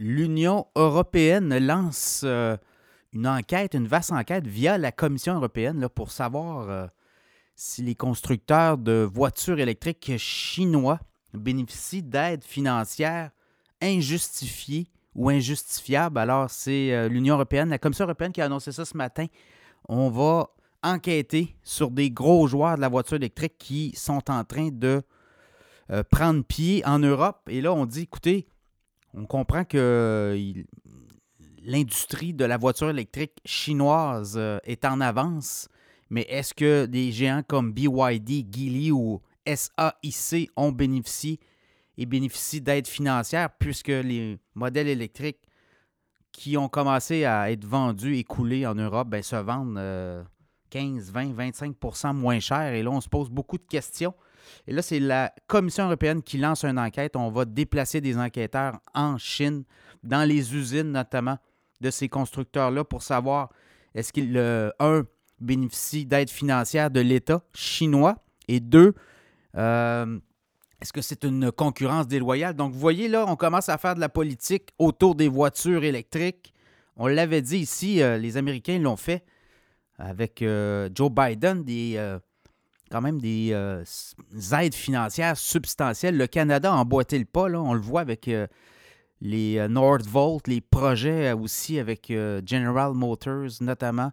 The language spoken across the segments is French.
l'Union européenne lance euh, une enquête, une vaste enquête via la Commission européenne pour savoir euh, si les constructeurs de voitures électriques chinois bénéficient d'aides financières injustifiées ou injustifiables. Alors, c'est euh, l'Union européenne, la Commission européenne qui a annoncé ça ce matin. On va enquêter sur des gros joueurs de la voiture électrique qui sont en train de prendre pied en Europe. Et là, on dit, écoutez, on comprend que il- l'industrie de la voiture électrique chinoise euh, est en avance, mais est-ce que des géants comme BYD, Geely ou SAIC ont bénéficié et bénéficient d'aides financières puisque les modèles électriques qui ont commencé à être vendus et coulés en Europe ben, se vendent euh, 15, 20, 25% moins cher. Et là, on se pose beaucoup de questions. Et là, c'est la Commission européenne qui lance une enquête. On va déplacer des enquêteurs en Chine, dans les usines notamment de ces constructeurs-là pour savoir est-ce qu'ils, un, bénéficient d'aides financières de l'État chinois et deux, euh, est-ce que c'est une concurrence déloyale? Donc, vous voyez, là, on commence à faire de la politique autour des voitures électriques. On l'avait dit ici, euh, les Américains l'ont fait avec euh, Joe Biden, des, quand même des euh, aides financières substantielles. Le Canada a emboîté le pas, là, on le voit avec euh, les euh, Nordvolt, les projets aussi avec General Motors notamment.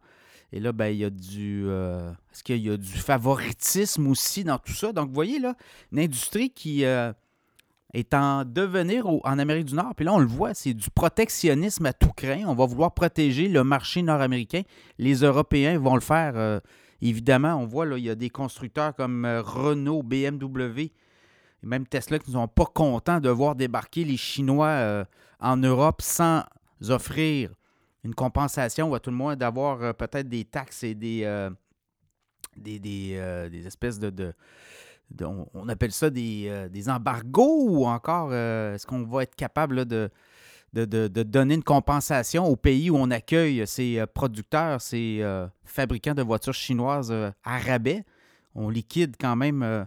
Et là, ben, il y a du. Est-ce qu'il y a du favoritisme aussi dans tout ça? Donc, vous voyez, là, une industrie qui est en devenir en Amérique du Nord. Puis là, on le voit, c'est du protectionnisme à tout craint. On va vouloir protéger le marché nord-américain. Les Européens vont le faire. Évidemment, on voit, là, il y a des constructeurs comme euh, Renault, BMW, et même Tesla qui ne sont pas contents de voir débarquer les Chinois euh, en Europe sans offrir une compensation ou à tout le moins d'avoir euh, peut-être des taxes et des, des, des, des espèces de, on, appelle ça des, des embargos ou encore est-ce qu'on va être capable de, de, de- de donner une compensation au pays où on accueille ces euh, producteurs, ces euh, fabricants de voitures chinoises euh, à rabais. On liquide quand même euh,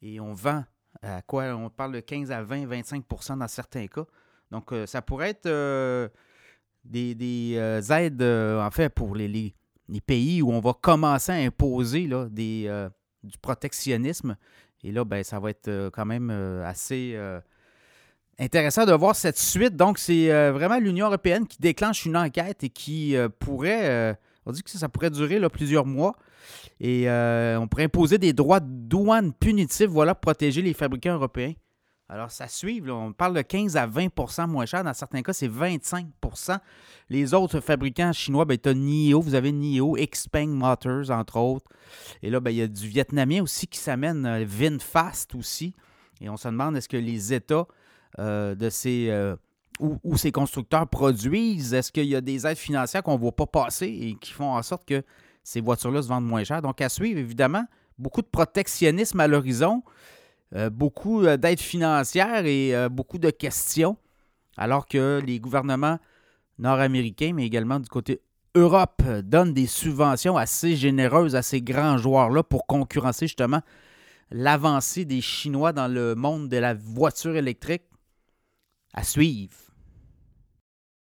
et on vend à quoi? On parle de 15 à 20, 25% dans certains cas. Donc, ça pourrait être des, des, aides, en fait, pour les, les- les pays où on va commencer à imposer là, des, du protectionnisme. Et là, ben, ça va être quand même assez intéressant de voir cette suite. Donc, c'est euh, vraiment l'Union européenne qui déclenche une enquête et qui euh, pourrait, euh, on dit que ça, pourrait durer plusieurs mois. Et on pourrait imposer des droits de douane punitifs, voilà, pour protéger les fabricants européens. Alors, ça suit. on parle de 15 à 20% moins cher. Dans certains cas, c'est 25% Les autres fabricants chinois, ben, tu as NIO, vous avez NIO, Xpeng Motors, entre autres. Et là, ben, il y a du vietnamien aussi qui s'amène, VinFast aussi. Et on se demande, est-ce que les États de ces... euh, où, ces constructeurs produisent, est-ce qu'il y a des aides financières qu'on ne voit pas passer et qui font en sorte que ces voitures-là se vendent moins cher? Donc, à suivre, évidemment, beaucoup de protectionnisme à l'horizon, euh, beaucoup euh, d'aides financières et euh, beaucoup de questions, alors que les gouvernements nord-américains, mais également du côté Europe, euh, donnent des subventions assez généreuses à ces grands joueurs-là pour concurrencer justement l'avancée des Chinois dans le monde de la voiture électrique. À suivre.